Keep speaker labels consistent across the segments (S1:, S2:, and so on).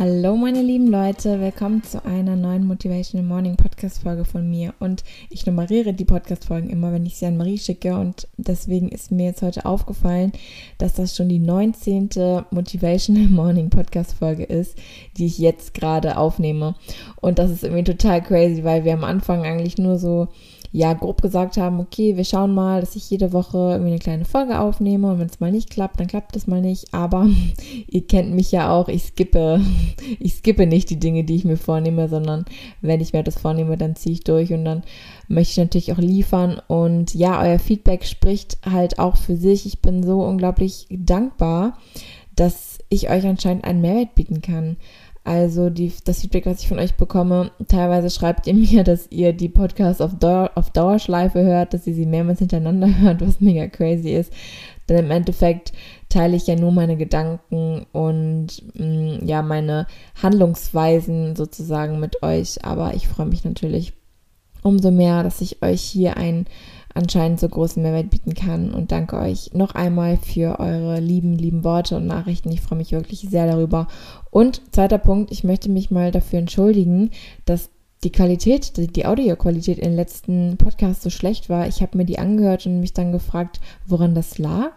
S1: Hallo meine lieben Leute, willkommen zu einer neuen Motivational Morning Podcast Folge von mir. Und ich nummeriere die Podcast Folgen immer, wenn ich sie an Marie schicke. Und deswegen ist mir jetzt heute aufgefallen, dass das schon die 19. Motivational Morning Podcast Folge ist, die ich jetzt gerade aufnehme. Und das ist irgendwie total crazy, weil wir am Anfang eigentlich nur so ja, grob gesagt haben, okay, wir schauen mal, dass ich jede Woche irgendwie eine kleine Folge aufnehme und wenn es mal nicht klappt, dann klappt es mal nicht. Aber ihr kennt mich ja auch, ich skippe, ich skippe nicht die Dinge, die ich mir vornehme, sondern wenn ich mir das vornehme, dann ziehe ich durch und dann möchte ich natürlich auch liefern. Und ja, euer Feedback spricht halt auch für sich. Ich bin so unglaublich dankbar, dass ich euch anscheinend einen Mehrwert bieten kann. Also die, das Feedback, was ich von euch bekomme, teilweise schreibt ihr mir, dass ihr die Podcasts auf, Dauer, auf Dauerschleife hört, dass ihr sie mehrmals hintereinander hört, was mega crazy ist. Denn im Endeffekt teile ich ja nur meine Gedanken und mh, mm, ja meine Handlungsweisen sozusagen mit euch. Aber ich freue mich natürlich umso mehr, dass ich euch hier ein anscheinend so großen Mehrwert bieten kann. Und danke euch noch einmal für eure lieben, lieben Worte und Nachrichten. Ich freue mich wirklich sehr darüber. Und zweiter Punkt, ich möchte mich mal dafür entschuldigen, dass die Qualität, die Audioqualität in den letzten Podcasts so schlecht war. Ich habe mir die angehört und mich dann gefragt, woran das lag.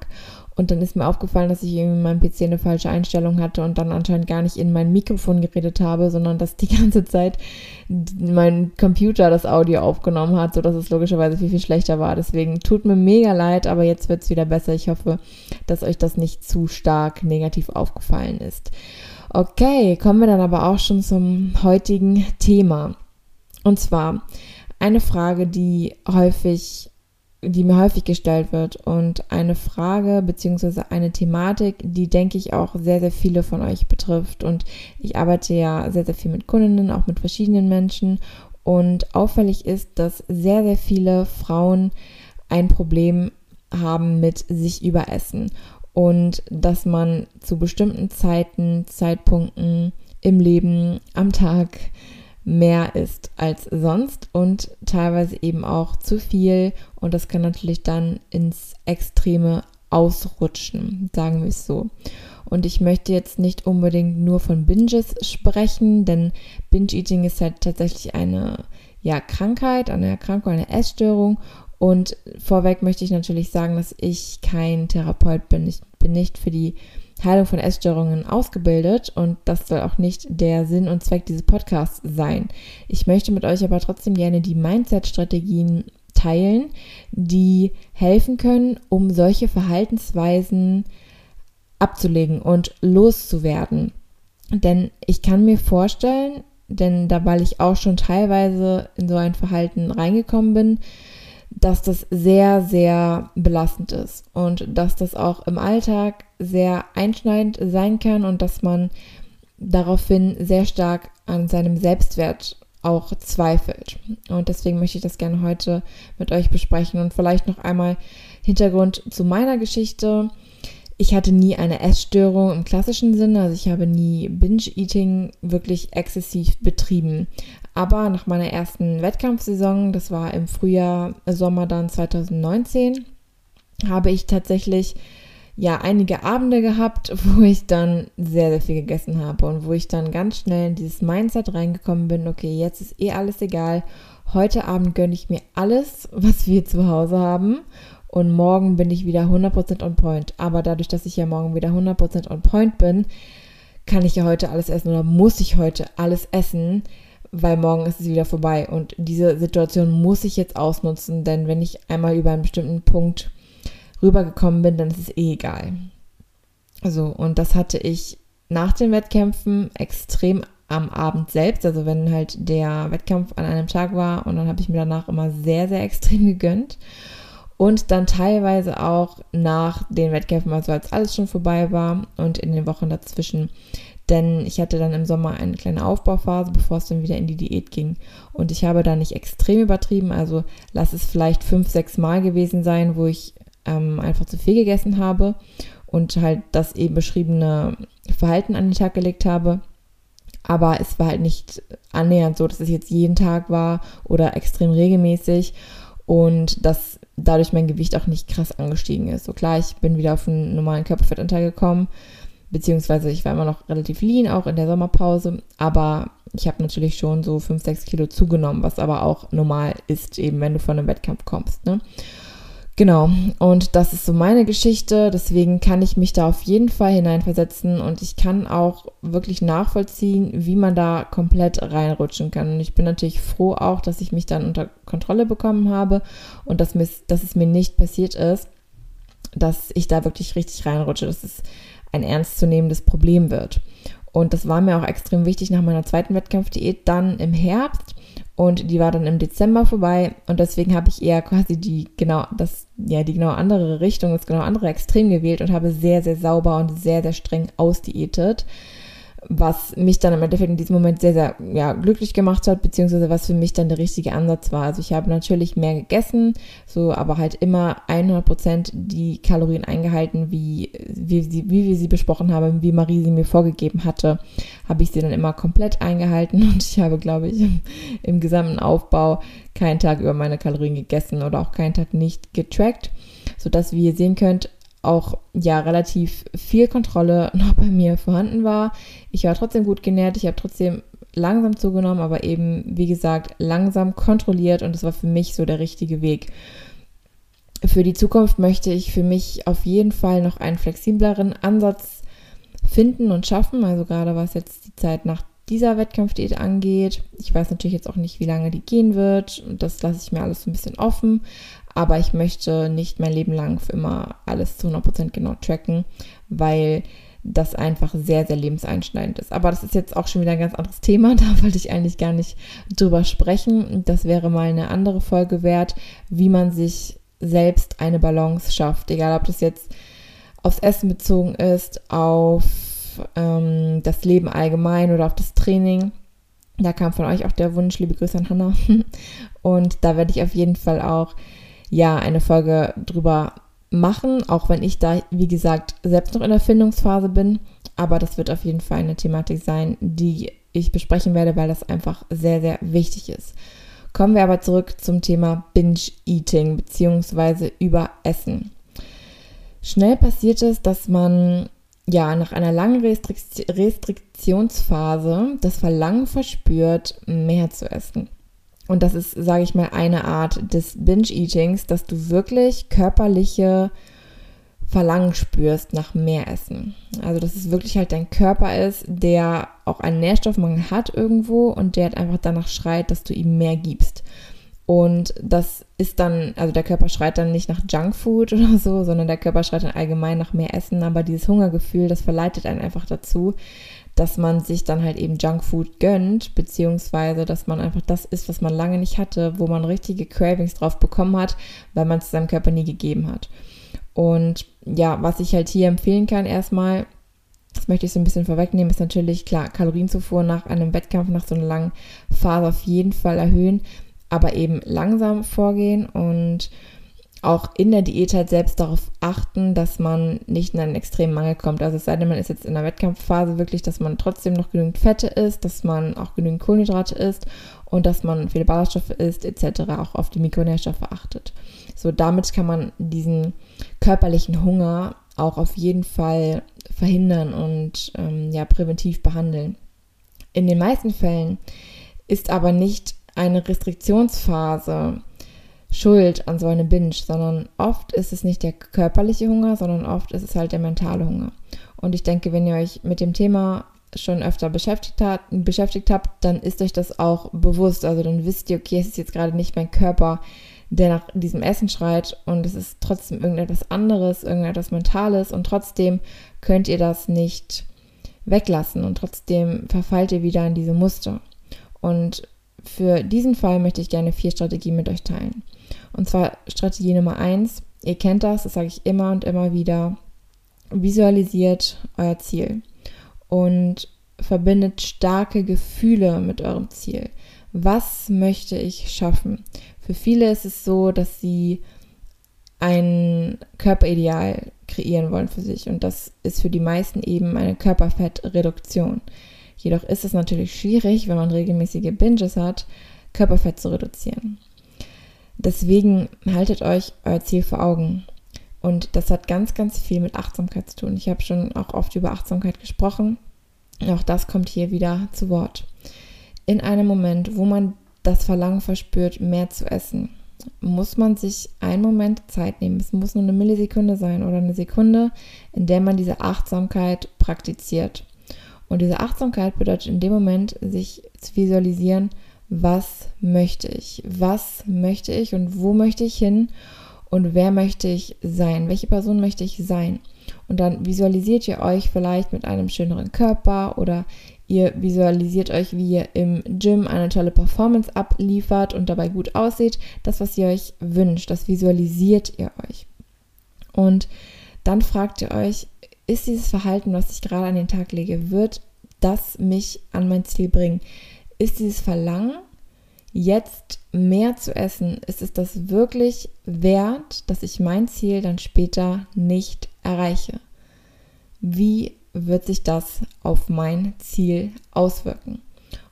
S1: Und dann ist mir aufgefallen, dass ich irgendwie in meinem PC eine falsche Einstellung hatte und dann anscheinend gar nicht in mein Mikrofon geredet habe, sondern dass die ganze Zeit mein Computer das Audio aufgenommen hat, sodass es logischerweise viel, viel schlechter war. Deswegen tut mir mega leid, aber jetzt wird es wieder besser. Ich hoffe, dass euch das nicht zu stark negativ aufgefallen ist. Okay, kommen wir dann aber auch schon zum heutigen Thema. Und zwar eine Frage, die häufig die mir häufig gestellt wird und eine Frage beziehungsweise eine Thematik, die denke ich auch sehr, sehr viele von euch betrifft. Und ich arbeite ja sehr, sehr viel mit Kundinnen, auch mit verschiedenen Menschen. Und auffällig ist, dass sehr, sehr viele Frauen ein Problem haben mit sich überessen und dass man zu bestimmten Zeiten, Zeitpunkten im Leben, am Tag mehr ist als sonst und teilweise eben auch zu viel und das kann natürlich dann ins Extreme ausrutschen, sagen wir es so. Und ich möchte jetzt nicht unbedingt nur von Binges sprechen, denn Binge-Eating ist halt tatsächlich eine ja, Krankheit, eine Erkrankung, eine Essstörung. Und vorweg möchte ich natürlich sagen, dass ich kein Therapeut bin. Ich bin nicht für die Heilung von Essstörungen ausgebildet und das soll auch nicht der Sinn und Zweck dieses Podcasts sein. Ich möchte mit euch aber trotzdem gerne die Mindset-Strategien teilen, die helfen können, um solche Verhaltensweisen abzulegen und loszuwerden. Denn ich kann mir vorstellen, denn da weil ich auch schon teilweise in so ein Verhalten reingekommen bin, dass das sehr, sehr belastend ist und dass das auch im Alltag sehr einschneidend sein kann und dass man daraufhin sehr stark an seinem Selbstwert auch zweifelt. Und deswegen möchte ich das gerne heute mit euch besprechen und vielleicht noch einmal Hintergrund zu meiner Geschichte. Ich hatte nie eine Essstörung im klassischen Sinne, also ich habe nie Binge-Eating wirklich exzessiv betrieben. Aber nach meiner ersten Wettkampfsaison, das war im Frühjahr, Sommer dann 2019, habe ich tatsächlich ja einige Abende gehabt, wo ich dann sehr, sehr viel gegessen habe und wo ich dann ganz schnell in dieses Mindset reingekommen bin, okay, jetzt ist eh alles egal. Heute Abend gönne ich mir alles, was wir zu Hause haben und morgen bin ich wieder 100% on point. Aber dadurch, dass ich ja morgen wieder 100% on point bin, kann ich ja heute alles essen oder muss ich heute alles essen, weil morgen ist es wieder vorbei. Und diese Situation muss ich jetzt ausnutzen, denn wenn ich einmal über einen bestimmten Punkt rübergekommen bin, dann ist es eh egal. So, und das hatte ich nach den Wettkämpfen extrem am Abend selbst, also wenn halt der Wettkampf an einem Tag war und dann habe ich mir danach immer sehr, sehr extrem gegönnt. Und dann teilweise auch nach den Wettkämpfen, also als alles schon vorbei war und in den Wochen dazwischen, denn ich hatte dann im Sommer eine kleine Aufbauphase, bevor es dann wieder in die Diät ging. Und ich habe da nicht extrem übertrieben, also lass es vielleicht fünf, sechs Mal gewesen sein, wo ich ähm, einfach zu viel gegessen habe und halt das eben beschriebene Verhalten an den Tag gelegt habe. Aber es war halt nicht annähernd so, dass es jetzt jeden Tag war oder extrem regelmäßig und dass dadurch mein Gewicht auch nicht krass angestiegen ist. So klar, ich bin wieder auf einen normalen Körperfettanteil gekommen, beziehungsweise ich war immer noch relativ lean, auch in der Sommerpause, aber ich habe natürlich schon so 5, 6 Kilo zugenommen, was aber auch normal ist, eben wenn du von einem Wettkampf kommst. Ne? Genau, und das ist so meine Geschichte, deswegen kann ich mich da auf jeden Fall hineinversetzen und ich kann auch wirklich nachvollziehen, wie man da komplett reinrutschen kann. Und ich bin natürlich froh auch, dass ich mich dann unter Kontrolle bekommen habe und dass, mir, dass es mir nicht passiert ist, dass ich da wirklich richtig reinrutsche, dass es ein ernstzunehmendes Problem wird. Und das war mir auch extrem wichtig nach meiner zweiten Wettkampfdiät dann im Herbst. Und die war dann im Dezember vorbei. Und deswegen habe ich eher quasi die genau das ja die genau andere Richtung, das genau andere Extrem gewählt und habe sehr sehr sauber und sehr sehr streng ausdiätet was mich dann im Endeffekt in diesem Moment sehr, sehr ja, glücklich gemacht hat, beziehungsweise was für mich dann der richtige Ansatz war. Also ich habe natürlich mehr gegessen, so aber halt immer 100 Prozent die Kalorien eingehalten, wie, wie, sie, wie wir sie besprochen haben, wie Marie sie mir vorgegeben hatte, habe ich sie dann immer komplett eingehalten und ich habe, glaube ich, im, im gesamten Aufbau keinen Tag über meine Kalorien gegessen oder auch keinen Tag nicht getrackt, sodass, wie ihr sehen könnt, auch ja relativ viel Kontrolle noch bei mir vorhanden war. Ich war trotzdem gut genährt, ich habe trotzdem langsam zugenommen, aber eben, wie gesagt, langsam kontrolliert und das war für mich so der richtige Weg. Für die Zukunft möchte ich für mich auf jeden Fall noch einen flexibleren Ansatz finden und schaffen, also gerade was jetzt die Zeit nach dieser Wettkampfdiät angeht. Ich weiß natürlich jetzt auch nicht, wie lange die gehen wird. Das lasse ich mir alles so ein bisschen offen. Aber ich möchte nicht mein Leben lang für immer alles zu 100% genau tracken, weil das einfach sehr, sehr lebenseinschneidend ist. Aber das ist jetzt auch schon wieder ein ganz anderes Thema. Da wollte ich eigentlich gar nicht drüber sprechen. Das wäre mal eine andere Folge wert, wie man sich selbst eine Balance schafft. Egal, ob das jetzt aufs Essen bezogen ist, auf ähm, das Leben allgemein oder auf das Training. Da kam von euch auch der Wunsch, liebe Grüße an Hannah. Und da werde ich auf jeden Fall auch ja eine Folge drüber machen, auch wenn ich da, wie gesagt, selbst noch in der Findungsphase bin. Aber das wird auf jeden Fall eine Thematik sein, die ich besprechen werde, weil das einfach sehr, sehr wichtig ist. Kommen wir aber zurück zum Thema Binge-Eating bzw. Überessen. Schnell passiert es, dass man ja nach einer langen Restrikt Restriktionsphase das Verlangen verspürt, mehr zu essen. Und das ist, sage ich mal, eine Art des Binge-Eatings, dass du wirklich körperliche Verlangen spürst nach mehr Essen. Also dass es wirklich halt dein Körper ist, der auch einen Nährstoffmangel hat irgendwo und der halt einfach danach schreit, dass du ihm mehr gibst. Und das ist dann, also der Körper schreit dann nicht nach Junkfood oder so, sondern der Körper schreit dann allgemein nach mehr Essen. Aber dieses Hungergefühl, das verleitet einen einfach dazu, dass man sich dann halt eben Junkfood gönnt, beziehungsweise dass man einfach das isst, was man lange nicht hatte, wo man richtige Cravings drauf bekommen hat, weil man es seinem Körper nie gegeben hat. Und ja, was ich halt hier empfehlen kann erstmal, das möchte ich so ein bisschen vorwegnehmen, ist natürlich klar, Kalorienzufuhr nach einem Wettkampf, nach so einer langen Phase auf jeden Fall erhöhen, aber eben langsam vorgehen und auch in der Diät halt selbst darauf achten, dass man nicht in einen extremen Mangel kommt. Also es sei denn, man ist jetzt in der Wettkampfphase wirklich, dass man trotzdem noch genügend Fette isst, dass man auch genügend Kohlenhydrate isst und dass man viele Ballaststoffe isst etc. auch auf die Mikronährstoffe achtet. So damit kann man diesen körperlichen Hunger auch auf jeden Fall verhindern und ähm, ja präventiv behandeln. In den meisten Fällen ist aber nicht eine Restriktionsphase schuld an so einem Binge, sondern oft ist es nicht der körperliche Hunger, sondern oft ist es halt der mentale Hunger. Und ich denke, wenn ihr euch mit dem Thema schon öfter beschäftigt, hat, beschäftigt habt, dann ist euch das auch bewusst. Also dann wisst ihr, okay, es ist jetzt gerade nicht mein Körper, der nach diesem Essen schreit und es ist trotzdem irgendetwas anderes, irgendetwas Mentales und trotzdem könnt ihr das nicht weglassen und trotzdem verfallt ihr wieder in diese Muster. Und für diesen Fall möchte ich gerne vier Strategien mit euch teilen. Und zwar Strategie Nummer eins. Ihr kennt das, das sage ich immer und immer wieder. Visualisiert euer Ziel. Und verbindet starke Gefühle mit eurem Ziel. Was möchte ich schaffen? Für viele ist es so, dass sie ein Körperideal kreieren wollen für sich und das ist für die meisten eben eine Körperfettreduktion. Jedoch ist es natürlich schwierig, wenn man regelmäßige Binges hat, Körperfett zu reduzieren. Deswegen haltet euch euer Ziel vor Augen. Und das hat ganz, ganz viel mit Achtsamkeit zu tun. Ich habe schon auch oft über Achtsamkeit gesprochen. Auch das kommt hier wieder zu Wort. In einem Moment, wo man das Verlangen verspürt, mehr zu essen, muss man sich einen Moment Zeit nehmen. Es muss nur eine Millisekunde sein oder eine Sekunde, in der man diese Achtsamkeit praktiziert. Und diese Achtsamkeit bedeutet in dem Moment, sich zu visualisieren, was möchte ich, was möchte ich und wo möchte ich hin und wer möchte ich sein, welche Person möchte ich sein. Und dann visualisiert ihr euch vielleicht mit einem schöneren Körper oder ihr visualisiert euch, wie ihr im Gym eine tolle Performance abliefert und dabei gut aussieht. Das, was ihr euch wünscht, das visualisiert ihr euch. Und dann fragt ihr euch, ist dieses Verhalten, was ich gerade an den Tag lege, wird das mich an mein Ziel bringen? Ist dieses Verlangen, jetzt mehr zu essen, ist es das wirklich wert, dass ich mein Ziel dann später nicht erreiche? Wie wird sich das auf mein Ziel auswirken?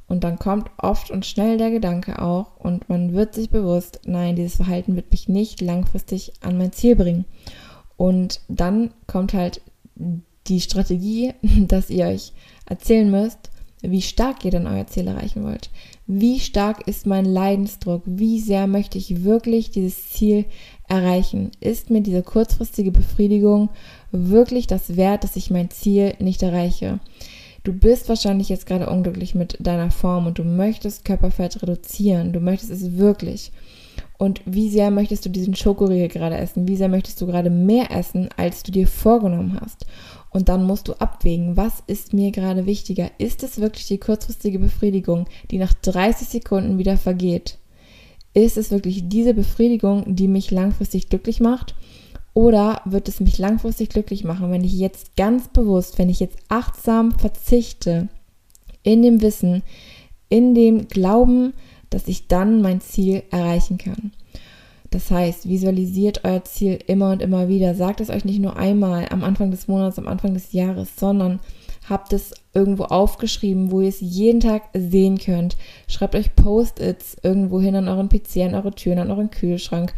S1: Und dann kommt oft und schnell der Gedanke auch und man wird sich bewusst, nein, dieses Verhalten wird mich nicht langfristig an mein Ziel bringen. Und dann kommt halt die Strategie, dass ihr euch erzählen müsst, wie stark ihr denn euer Ziel erreichen wollt. Wie stark ist mein Leidensdruck? Wie sehr möchte ich wirklich dieses Ziel erreichen? Ist mir diese kurzfristige Befriedigung wirklich das wert, dass ich mein Ziel nicht erreiche? Du bist wahrscheinlich jetzt gerade unglücklich mit deiner Form und du möchtest Körperfett reduzieren. Du möchtest es wirklich. Und wie sehr möchtest du diesen Schokoriegel gerade essen? Wie sehr möchtest du gerade mehr essen, als du dir vorgenommen hast? Und dann musst du abwägen, was ist mir gerade wichtiger? Ist es wirklich die kurzfristige Befriedigung, die nach 30 Sekunden wieder vergeht? Ist es wirklich diese Befriedigung, die mich langfristig glücklich macht? Oder wird es mich langfristig glücklich machen, wenn ich jetzt ganz bewusst, wenn ich jetzt achtsam verzichte, in dem Wissen, in dem Glauben, dass ich dann mein Ziel erreichen kann? Das heißt, visualisiert euer Ziel immer und immer wieder. Sagt es euch nicht nur einmal am Anfang des Monats, am Anfang des Jahres, sondern habt es irgendwo aufgeschrieben, wo ihr es jeden Tag sehen könnt. Schreibt euch Post-its irgendwo hin an euren PC, an eure Türen, an euren Kühlschrank,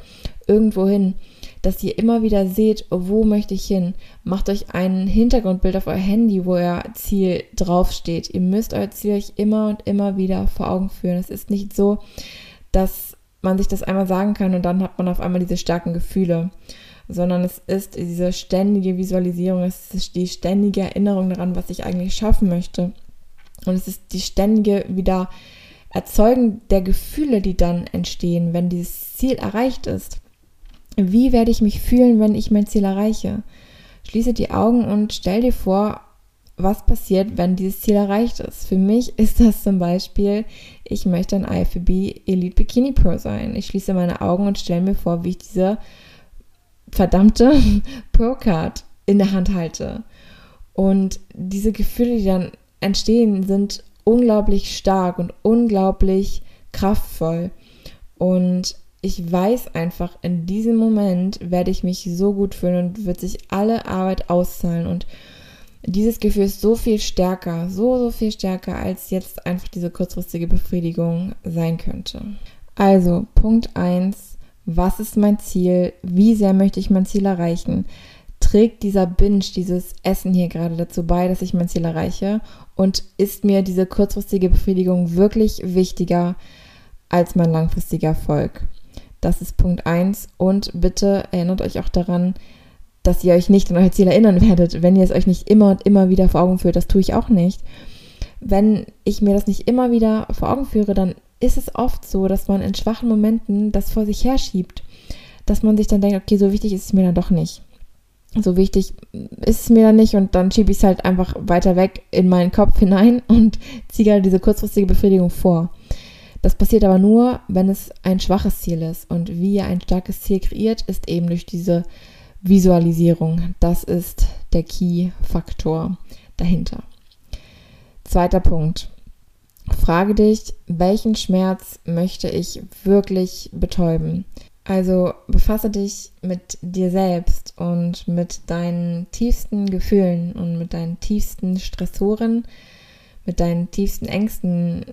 S1: irgendwo hin, dass ihr immer wieder seht, wo möchte ich hin. Macht euch ein Hintergrundbild auf euer Handy, wo euer Ziel draufsteht. Ihr müsst euer Ziel euch immer und immer wieder vor Augen führen. Es ist nicht so, dass man sich das einmal sagen kann und dann hat man auf einmal diese starken Gefühle, sondern es ist diese ständige Visualisierung, es ist die ständige Erinnerung daran, was ich eigentlich schaffen möchte. Und es ist die ständige wieder Erzeugen der Gefühle, die dann entstehen, wenn dieses Ziel erreicht ist. Wie werde ich mich fühlen, wenn ich mein Ziel erreiche? Schließe die Augen und stell dir vor, was passiert, wenn dieses Ziel erreicht ist. Für mich ist das zum Beispiel, ich möchte ein IFBB Elite Bikini Pro sein. Ich schließe meine Augen und stelle mir vor, wie ich diese verdammte Pro Card in der Hand halte. Und diese Gefühle, die dann entstehen, sind unglaublich stark und unglaublich kraftvoll. Und ich weiß einfach, in diesem Moment werde ich mich so gut fühlen und wird sich alle Arbeit auszahlen. Und dieses Gefühl ist so viel stärker, so, so viel stärker, als jetzt einfach diese kurzfristige Befriedigung sein könnte. Also, Punkt 1. Was ist mein Ziel? Wie sehr möchte ich mein Ziel erreichen? Trägt dieser Binge, dieses Essen hier gerade dazu bei, dass ich mein Ziel erreiche? Und ist mir diese kurzfristige Befriedigung wirklich wichtiger als mein langfristiger Erfolg? Das ist Punkt 1. Und bitte erinnert euch auch daran, dass ihr euch nicht an euer Ziel erinnern werdet, wenn ihr es euch nicht immer und immer wieder vor Augen führt. Das tue ich auch nicht. Wenn ich mir das nicht immer wieder vor Augen führe, dann ist es oft so, dass man in schwachen Momenten das vor sich herschiebt. Dass man sich dann denkt, okay, so wichtig ist es mir dann doch nicht. So wichtig ist es mir dann nicht und dann schiebe ich es halt einfach weiter weg in meinen Kopf hinein und ziehe halt diese kurzfristige Befriedigung vor. Das passiert aber nur, wenn es ein schwaches Ziel ist. Und wie ihr ein starkes Ziel kreiert, ist eben durch diese Visualisierung. Das ist der Key-Faktor dahinter. Zweiter Punkt. Frage dich, welchen Schmerz möchte ich wirklich betäuben? Also befasse dich mit dir selbst und mit deinen tiefsten Gefühlen und mit deinen tiefsten Stressoren, mit deinen tiefsten Ängsten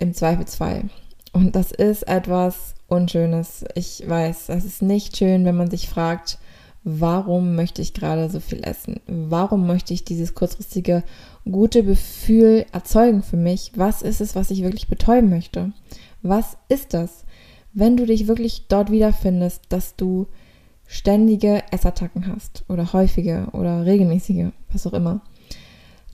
S1: im Zweifelsfall. Und das ist etwas Unschönes. Ich weiß, es ist nicht schön, wenn man sich fragt, warum möchte ich gerade so viel essen? Warum möchte ich dieses kurzfristige gute Gefühl erzeugen für mich? Was ist es, was ich wirklich betäuben möchte? Was ist das? Wenn du dich wirklich dort wiederfindest, dass du ständige Essattacken hast oder häufige oder regelmäßige, was auch immer,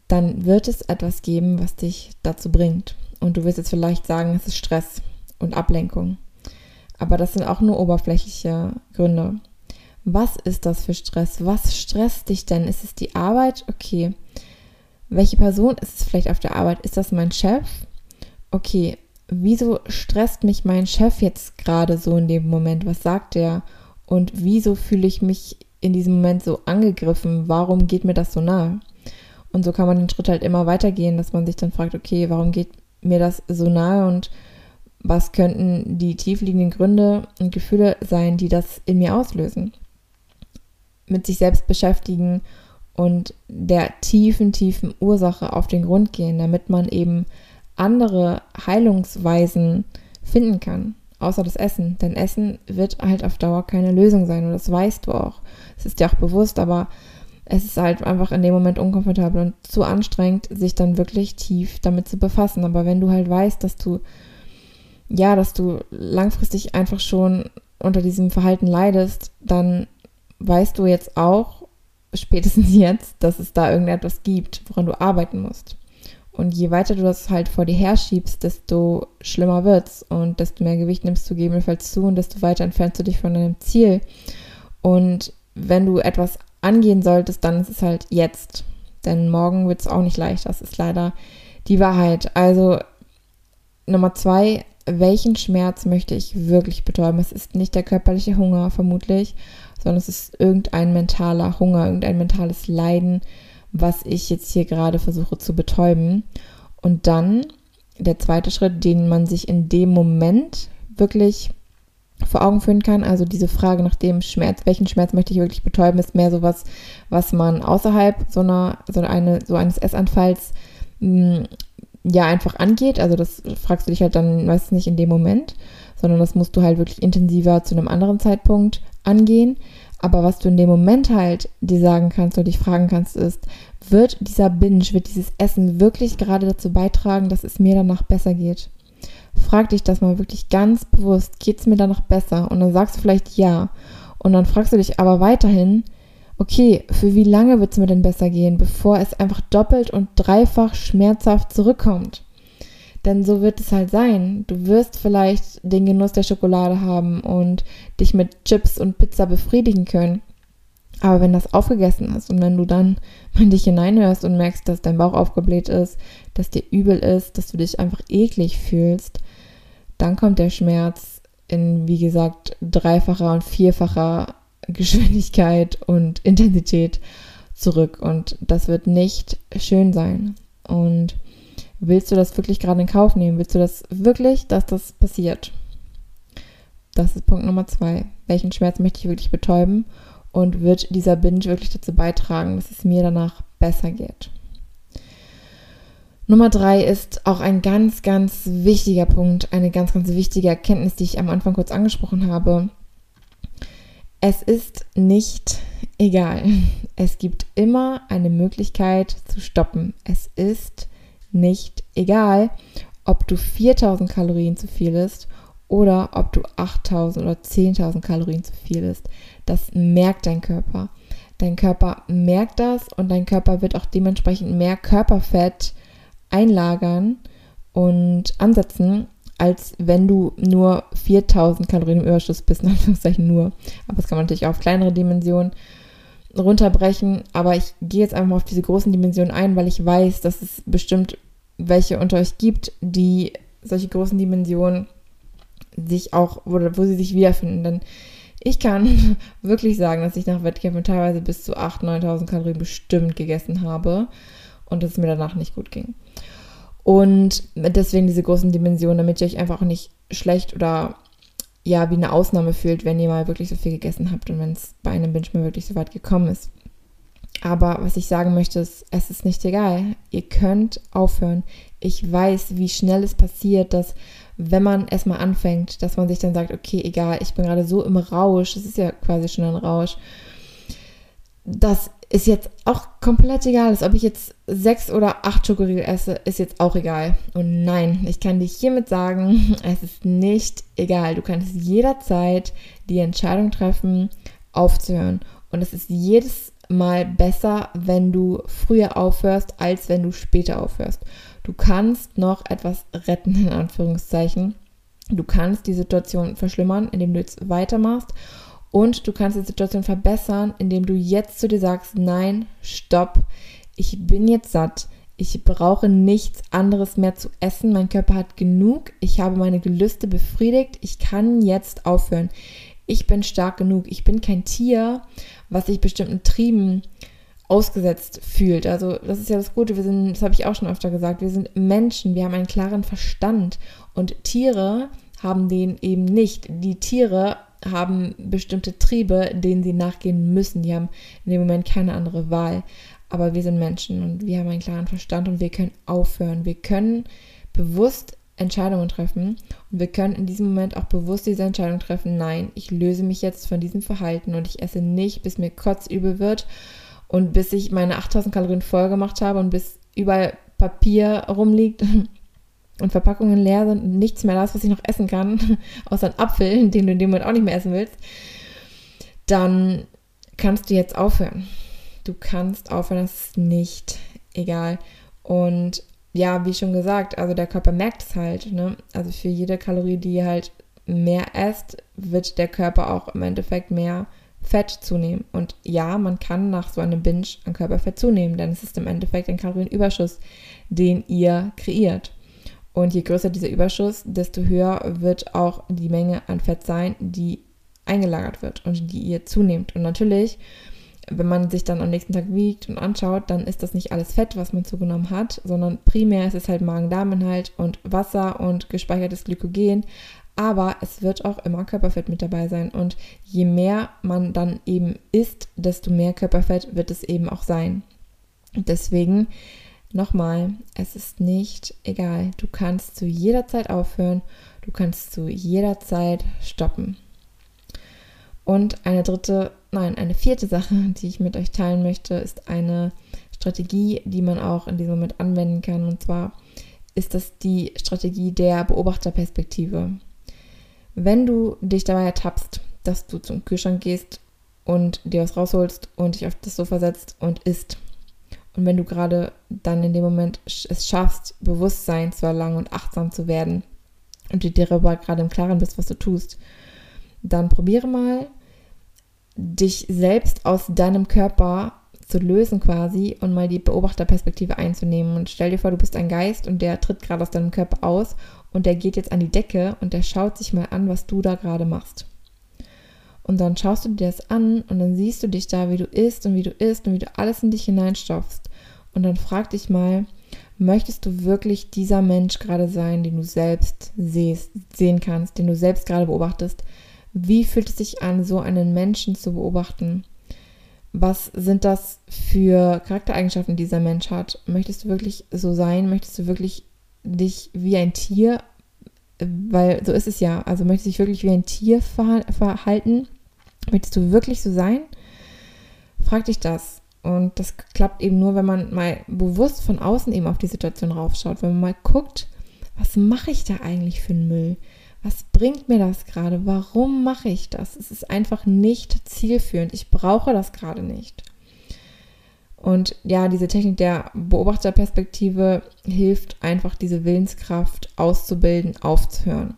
S1: dann wird es etwas geben, was dich dazu bringt. Und du wirst jetzt vielleicht sagen, es ist Stress und Ablenkung. Aber das sind auch nur oberflächliche Gründe. Was ist das für Stress? Was stresst dich denn? Ist es die Arbeit? Okay. Welche Person ist es vielleicht auf der Arbeit? Ist das mein Chef? Okay. Wieso stresst mich mein Chef jetzt gerade so in dem Moment? Was sagt er? Und wieso fühle ich mich in diesem Moment so angegriffen? Warum geht mir das so nahe? Und so kann man den Schritt halt immer weitergehen, dass man sich dann fragt, okay, warum geht mir das so nahe und was könnten die tiefliegenden Gründe und Gefühle sein, die das in mir auslösen? Mit sich selbst beschäftigen und der tiefen, tiefen Ursache auf den Grund gehen, damit man eben andere Heilungsweisen finden kann, außer das Essen. Denn Essen wird halt auf Dauer keine Lösung sein und das weißt du auch. Es ist dir auch bewusst, aber es ist halt einfach in dem Moment unkomfortabel und zu anstrengend, sich dann wirklich tief damit zu befassen. Aber wenn du halt weißt, dass du, ja, dass du langfristig einfach schon unter diesem Verhalten leidest, dann weißt du jetzt auch, spätestens jetzt, dass es da irgendetwas gibt, woran du arbeiten musst. Und je weiter du das halt vor dir herschiebst, desto schlimmer wird's und desto mehr Gewicht nimmst du gegebenenfalls zu und desto weiter entfernst du dich von deinem Ziel. Und wenn du etwas angehen solltest, dann ist es halt jetzt. Denn morgen wird es auch nicht leicht. Das ist leider die Wahrheit. Also Nummer zwei, welchen Schmerz möchte ich wirklich betäuben? Es ist nicht der körperliche Hunger vermutlich, sondern es ist irgendein mentaler Hunger, irgendein mentales Leiden, was ich jetzt hier gerade versuche zu betäuben. Und dann der zweite Schritt, den man sich in dem Moment wirklich vor Augen führen kann. Also diese Frage nach dem Schmerz, welchen Schmerz möchte ich wirklich betäuben, ist mehr sowas, was man außerhalb so einer, so eine, so eines Essanfalls mh, hm, ja einfach angeht. Also das fragst du dich halt dann meistens nicht in dem Moment, sondern das musst du halt wirklich intensiver zu einem anderen Zeitpunkt angehen. Aber was du in dem Moment halt dir sagen kannst oder dich fragen kannst, ist, wird dieser Binge, wird dieses Essen wirklich gerade dazu beitragen, dass es mir danach besser geht? frag dich das mal wirklich ganz bewusst, geht es mir danach besser? Und dann sagst du vielleicht ja. Und dann fragst du dich aber weiterhin, okay, für wie lange wird es mir denn besser gehen, bevor es einfach doppelt und dreifach schmerzhaft zurückkommt? Denn so wird es halt sein. Du wirst vielleicht den Genuss der Schokolade haben und dich mit Chips und Pizza befriedigen können. Aber wenn das aufgegessen ist und wenn du dann in dich hineinhörst und merkst, dass dein Bauch aufgebläht ist, dass dir übel ist, dass du dich einfach eklig fühlst, dann kommt der Schmerz in, wie gesagt, dreifacher und vierfacher Geschwindigkeit und Intensität zurück. Und das wird nicht schön sein. Und willst du das wirklich gerade in Kauf nehmen? Willst du das wirklich, dass das passiert? Das ist Punkt Nummer zwei. Welchen Schmerz möchte ich wirklich betäuben? Und wird dieser Binge wirklich dazu beitragen, dass es mir danach besser geht? Nummer drei ist auch ein ganz, ganz wichtiger Punkt, eine ganz, ganz wichtige Erkenntnis, die ich am Anfang kurz angesprochen habe. Es ist nicht egal. Es gibt immer eine Möglichkeit zu stoppen. Es ist nicht egal, ob du 4000 Kalorien zu viel isst oder ob du 8000 oder 10.000 Kalorien zu viel isst. Das merkt dein Körper. Dein Körper merkt das und dein Körper wird auch dementsprechend mehr Körperfett einlagern und ansetzen, als wenn du nur 4000 Kalorien im Überschuss bist, in Anführungszeichen nur. Aber das kann man natürlich auch auf kleinere Dimensionen runterbrechen. Aber ich gehe jetzt einfach mal auf diese großen Dimensionen ein, weil ich weiß, dass es bestimmt welche unter euch gibt, die solche großen Dimensionen sich auch, wo, wo sie sich wiederfinden. Denn ich kann wirklich sagen, dass ich nach Wettkämpfen teilweise bis zu 8.000, 9.000 Kalorien bestimmt gegessen habe und dass es mir danach nicht gut ging. Und deswegen diese großen Dimensionen, damit ihr euch einfach auch nicht schlecht oder ja, wie eine Ausnahme fühlt, wenn ihr mal wirklich so viel gegessen habt und wenn es bei einem Binge mal wirklich so weit gekommen ist. Aber was ich sagen möchte, ist, es ist nicht egal. Ihr könnt aufhören. Ich weiß, wie schnell es passiert, dass wenn man erstmal anfängt, dass man sich dann sagt, okay, egal, ich bin gerade so im Rausch, es ist ja quasi schon ein Rausch, das ist jetzt auch komplett egal ist. Ob ich jetzt sechs oder acht Schokoriegel esse, ist jetzt auch egal. Und nein, ich kann dich hiermit sagen, es ist nicht egal. Du kannst jederzeit die Entscheidung treffen, aufzuhören. Und es ist jedes Mal besser, wenn du früher aufhörst, als wenn du später aufhörst. Du kannst noch etwas retten, in Anführungszeichen. Du kannst die Situation verschlimmern, indem du jetzt weitermachst. Und du kannst die Situation verbessern, indem du jetzt zu dir sagst, nein, stopp, ich bin jetzt satt. Ich brauche nichts anderes mehr zu essen. Mein Körper hat genug. Ich habe meine Gelüste befriedigt. Ich kann jetzt aufhören. Ich bin stark genug. Ich bin kein Tier, was sich bestimmten Trieben ausgesetzt fühlt. Also das ist ja das Gute, wir sind, das habe ich auch schon öfter gesagt, wir sind Menschen, wir haben einen klaren Verstand und Tiere haben den eben nicht. Die Tiere haben bestimmte Triebe, denen sie nachgehen müssen. Die haben in dem Moment keine andere Wahl. Aber wir sind Menschen und wir haben einen klaren Verstand und wir können aufhören. Wir können bewusst Entscheidungen treffen und wir können in diesem Moment auch bewusst diese Entscheidung treffen, nein, ich löse mich jetzt von diesem Verhalten und ich esse nicht, bis mir kotzübel wird und bis ich meine 8000 Kalorien voll gemacht habe und bis überall Papier rumliegt und Verpackungen leer sind und nichts mehr da ist, was ich noch essen kann, außer ein Apfel, den du in dem Moment auch nicht mehr essen willst, dann kannst du jetzt aufhören. Du kannst aufhören, das ist nicht egal. Und ja, wie schon gesagt, also der Körper merkt es halt. Ne? Also für jede Kalorie, die ihr halt mehr esst, wird der Körper auch im Endeffekt mehr Fett zunehmen. Und ja, man kann nach so einem Binge an Körperfett zunehmen, denn es ist im Endeffekt ein Kalorienüberschuss, den ihr kreiert. Und je größer dieser Überschuss, desto höher wird auch die Menge an Fett sein, die eingelagert wird und die ihr zunehmt. Und natürlich, wenn man sich dann am nächsten Tag wiegt und anschaut, dann ist das nicht alles Fett, was man zugenommen hat, sondern primär ist es halt Magen-Darm-Inhalt und Wasser und gespeichertes Glykogen aber es wird auch immer Körperfett mit dabei sein. Und je mehr man dann eben isst, desto mehr Körperfett wird es eben auch sein. deswegen nochmal, es ist nicht egal. Du kannst zu jeder Zeit aufhören, du kannst zu jeder Zeit stoppen. Und eine dritte, nein, eine vierte Sache, die ich mit euch teilen möchte, ist eine Strategie, die man auch in diesem Moment anwenden kann. Und zwar ist das die Strategie der Beobachterperspektive. Wenn du dich dabei ertappst, dass du zum Kühlschrank gehst und dir was rausholst und dich auf das Sofa setzt und isst, und wenn du gerade dann in dem Moment es schaffst, Bewusstsein zu erlangen und achtsam zu werden und dir darüber gerade im Klaren bist, was du tust, dann probiere mal, dich selbst aus deinem Körper zu lösen quasi und mal die Beobachterperspektive einzunehmen. Und stell dir vor, du bist ein Geist und der tritt gerade aus deinem Körper aus und der geht jetzt an die Decke und der schaut sich mal an, was du da gerade machst. Und dann schaust du dir das an und dann siehst du dich da, wie du isst und wie du isst und wie du alles in dich hineinstopfst. Und dann frag dich mal, möchtest du wirklich dieser Mensch gerade sein, den du selbst siehst, sehen kannst, den du selbst gerade beobachtest? Wie fühlt es sich an, so einen Menschen zu beobachten? Was sind das für Charaktereigenschaften, die dieser Mensch hat? Möchtest du wirklich so sein? Möchtest du wirklich dich wie ein Tier, weil so ist es ja, also möchtest du dich wirklich wie ein Tier verhalten? Möchtest du wirklich so sein? Frag dich das. Und das klappt eben nur, wenn man mal bewusst von außen eben auf die Situation raufschaut, wenn man mal guckt, was mache ich da eigentlich für einen Müll? Was bringt mir das gerade? Warum mache ich das? Es ist einfach nicht zielführend. Ich brauche das gerade nicht. Und ja, diese Technik der Beobachterperspektive hilft einfach, diese Willenskraft auszubilden, aufzuhören.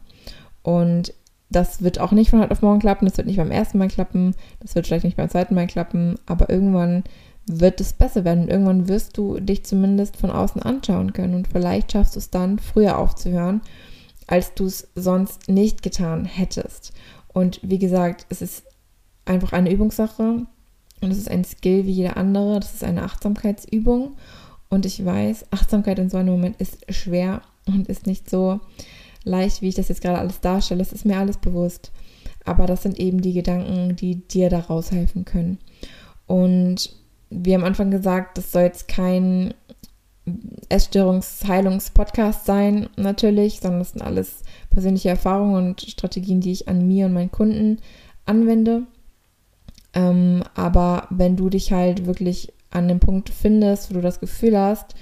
S1: Und das wird auch nicht von heute auf morgen klappen, das wird nicht beim ersten Mal klappen, das wird vielleicht nicht beim zweiten Mal klappen, aber irgendwann wird es besser werden. Irgendwann wirst du dich zumindest von außen anschauen können und vielleicht schaffst du es dann früher aufzuhören, als du es sonst nicht getan hättest. Und wie gesagt, es ist einfach eine Übungssache. Und es ist ein Skill wie jeder andere. Das ist eine Achtsamkeitsübung. Und ich weiß, Achtsamkeit in so einem Moment ist schwer und ist nicht so leicht, wie ich das jetzt gerade alles darstelle. Das ist mir alles bewusst. Aber das sind eben die Gedanken, die dir da raushelfen können. Und wie am Anfang gesagt, das soll jetzt kein Essstörungsheilungspodcast sein, natürlich, sondern das sind alles persönliche Erfahrungen und Strategien, die ich an mir und meinen Kunden anwende. Ähm, aber wenn du dich halt wirklich an dem Punkt findest, wo du das Gefühl hast,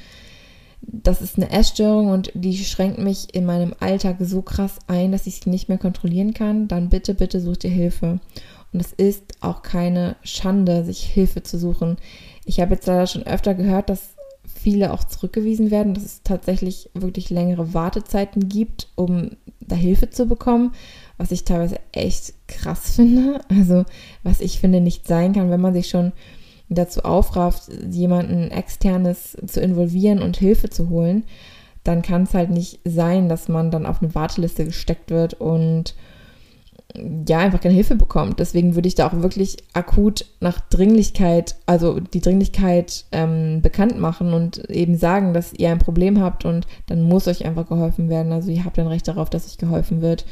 S1: das ist eine Essstörung und die schränkt mich in meinem Alltag so krass ein, dass ich sie nicht mehr kontrollieren kann, dann bitte, bitte such dir Hilfe. Und es ist auch keine Schande, sich Hilfe zu suchen. Ich habe jetzt leider schon öfter gehört, dass viele auch zurückgewiesen werden, dass es tatsächlich wirklich längere Wartezeiten gibt, um da Hilfe zu bekommen, was ich teilweise echt krass finde. Also was ich finde nicht sein kann, wenn man sich schon dazu aufrafft, jemanden externes zu involvieren und Hilfe zu holen, dann kann es halt nicht sein, dass man dann auf eine Warteliste gesteckt wird und ja, einfach keine Hilfe bekommt. Deswegen würde ich da auch wirklich akut nach Dringlichkeit, also die Dringlichkeit ähm, bekannt machen und eben sagen, dass ihr ein Problem habt und dann muss euch einfach geholfen werden. Also ihr habt ein Recht darauf, dass euch geholfen wird.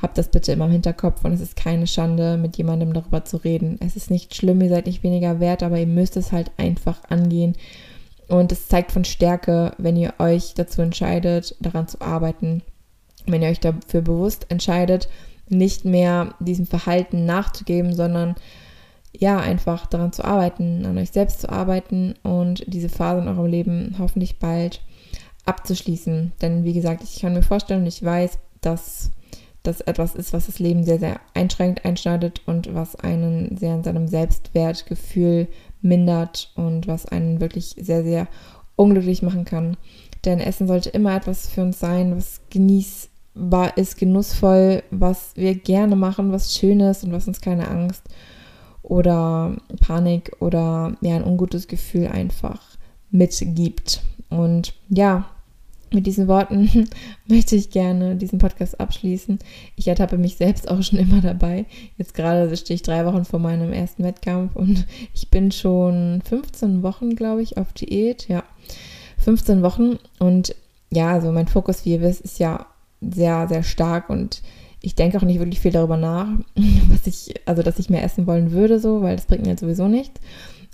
S1: Habt das bitte immer im Hinterkopf und es ist keine Schande, mit jemandem darüber zu reden. Es ist nicht schlimm, ihr seid nicht weniger wert, aber ihr müsst es halt einfach angehen. Und es zeigt von Stärke, wenn ihr euch dazu entscheidet, daran zu arbeiten. Wenn ihr euch dafür bewusst entscheidet, nicht mehr diesem Verhalten nachzugeben, sondern ja, einfach daran zu arbeiten, an euch selbst zu arbeiten und diese Phase in eurem Leben hoffentlich bald abzuschließen. Denn wie gesagt, ich kann mir vorstellen und ich weiß, dass das etwas ist, was das Leben sehr, sehr einschränkt, einschneidet und was einen sehr in seinem Selbstwertgefühl mindert und was einen wirklich sehr, sehr unglücklich machen kann. Denn Essen sollte immer etwas für uns sein, was genießbar ist, genussvoll, was wir gerne machen, was Schönes und was uns keine Angst oder Panik oder ja, ein ungutes Gefühl einfach mitgibt. Und ja, mit diesen Worten möchte ich gerne diesen Podcast abschließen. Ich ertappe mich selbst auch schon immer dabei. Jetzt gerade stehe ich drei Wochen vor meinem ersten Wettkampf und ich bin schon 15 Wochen, glaube ich, auf Diät. Ja, 15 Wochen. Und ja, also mein Fokus, wie ihr wisst, ist ja sehr, sehr stark und ich denke auch nicht wirklich viel darüber nach, was ich, also dass ich mehr essen wollen würde, so, weil das bringt mir jetzt sowieso nichts.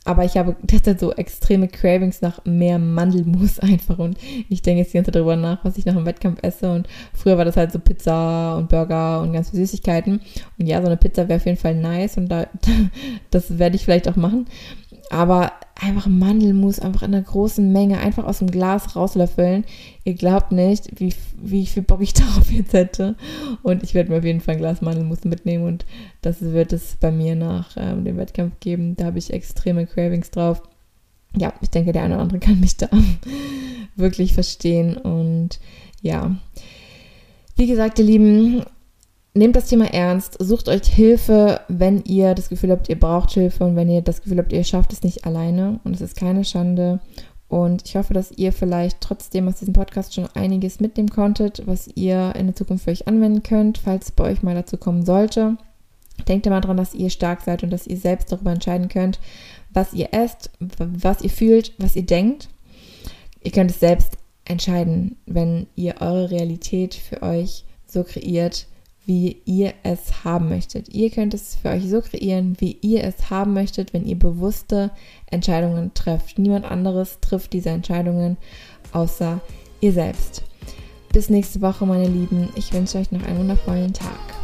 S1: Aber ich habe derzeit so extreme Cravings nach mehr Mandelmus einfach und ich denke jetzt die ganze Zeit darüber nach, was ich nach dem Wettkampf esse. Und früher war das halt so Pizza und Burger und ganz viele Süßigkeiten. Und ja, so eine Pizza wäre auf jeden Fall nice und da, das werde ich vielleicht auch machen. Aber einfach Mandelmus, einfach in einer großen Menge, einfach aus dem Glas rauslöffeln. Ihr glaubt nicht, wie, wie viel Bock ich darauf jetzt hätte. Und ich werde mir auf jeden Fall ein Glas Mandelmus mitnehmen und das wird es bei mir nach ähm, dem Wettkampf geben. Da habe ich extreme Cravings drauf. Ja, ich denke, der eine oder andere kann mich da wirklich verstehen. Und ja, wie gesagt, ihr Lieben, nehmt das Thema ernst, sucht euch Hilfe, wenn ihr das Gefühl habt, ihr braucht Hilfe und wenn ihr das Gefühl habt, ihr schafft es nicht alleine und es ist keine Schande. Und ich hoffe, dass ihr vielleicht trotzdem aus diesem Podcast schon einiges mitnehmen konntet, was ihr in der Zukunft für euch anwenden könnt, falls es bei euch mal dazu kommen sollte. Denkt immer daran, dass ihr stark seid und dass ihr selbst darüber entscheiden könnt, was ihr esst, was ihr fühlt, was ihr denkt. Ihr könnt es selbst entscheiden, wenn ihr eure Realität für euch so kreiert, wie ihr es haben möchtet. Ihr könnt es für euch so kreieren, wie ihr es haben möchtet, wenn ihr bewusste Entscheidungen trefft. Niemand anderes trifft diese Entscheidungen außer ihr selbst. Bis nächste Woche, meine Lieben. Ich wünsche euch noch einen wundervollen Tag.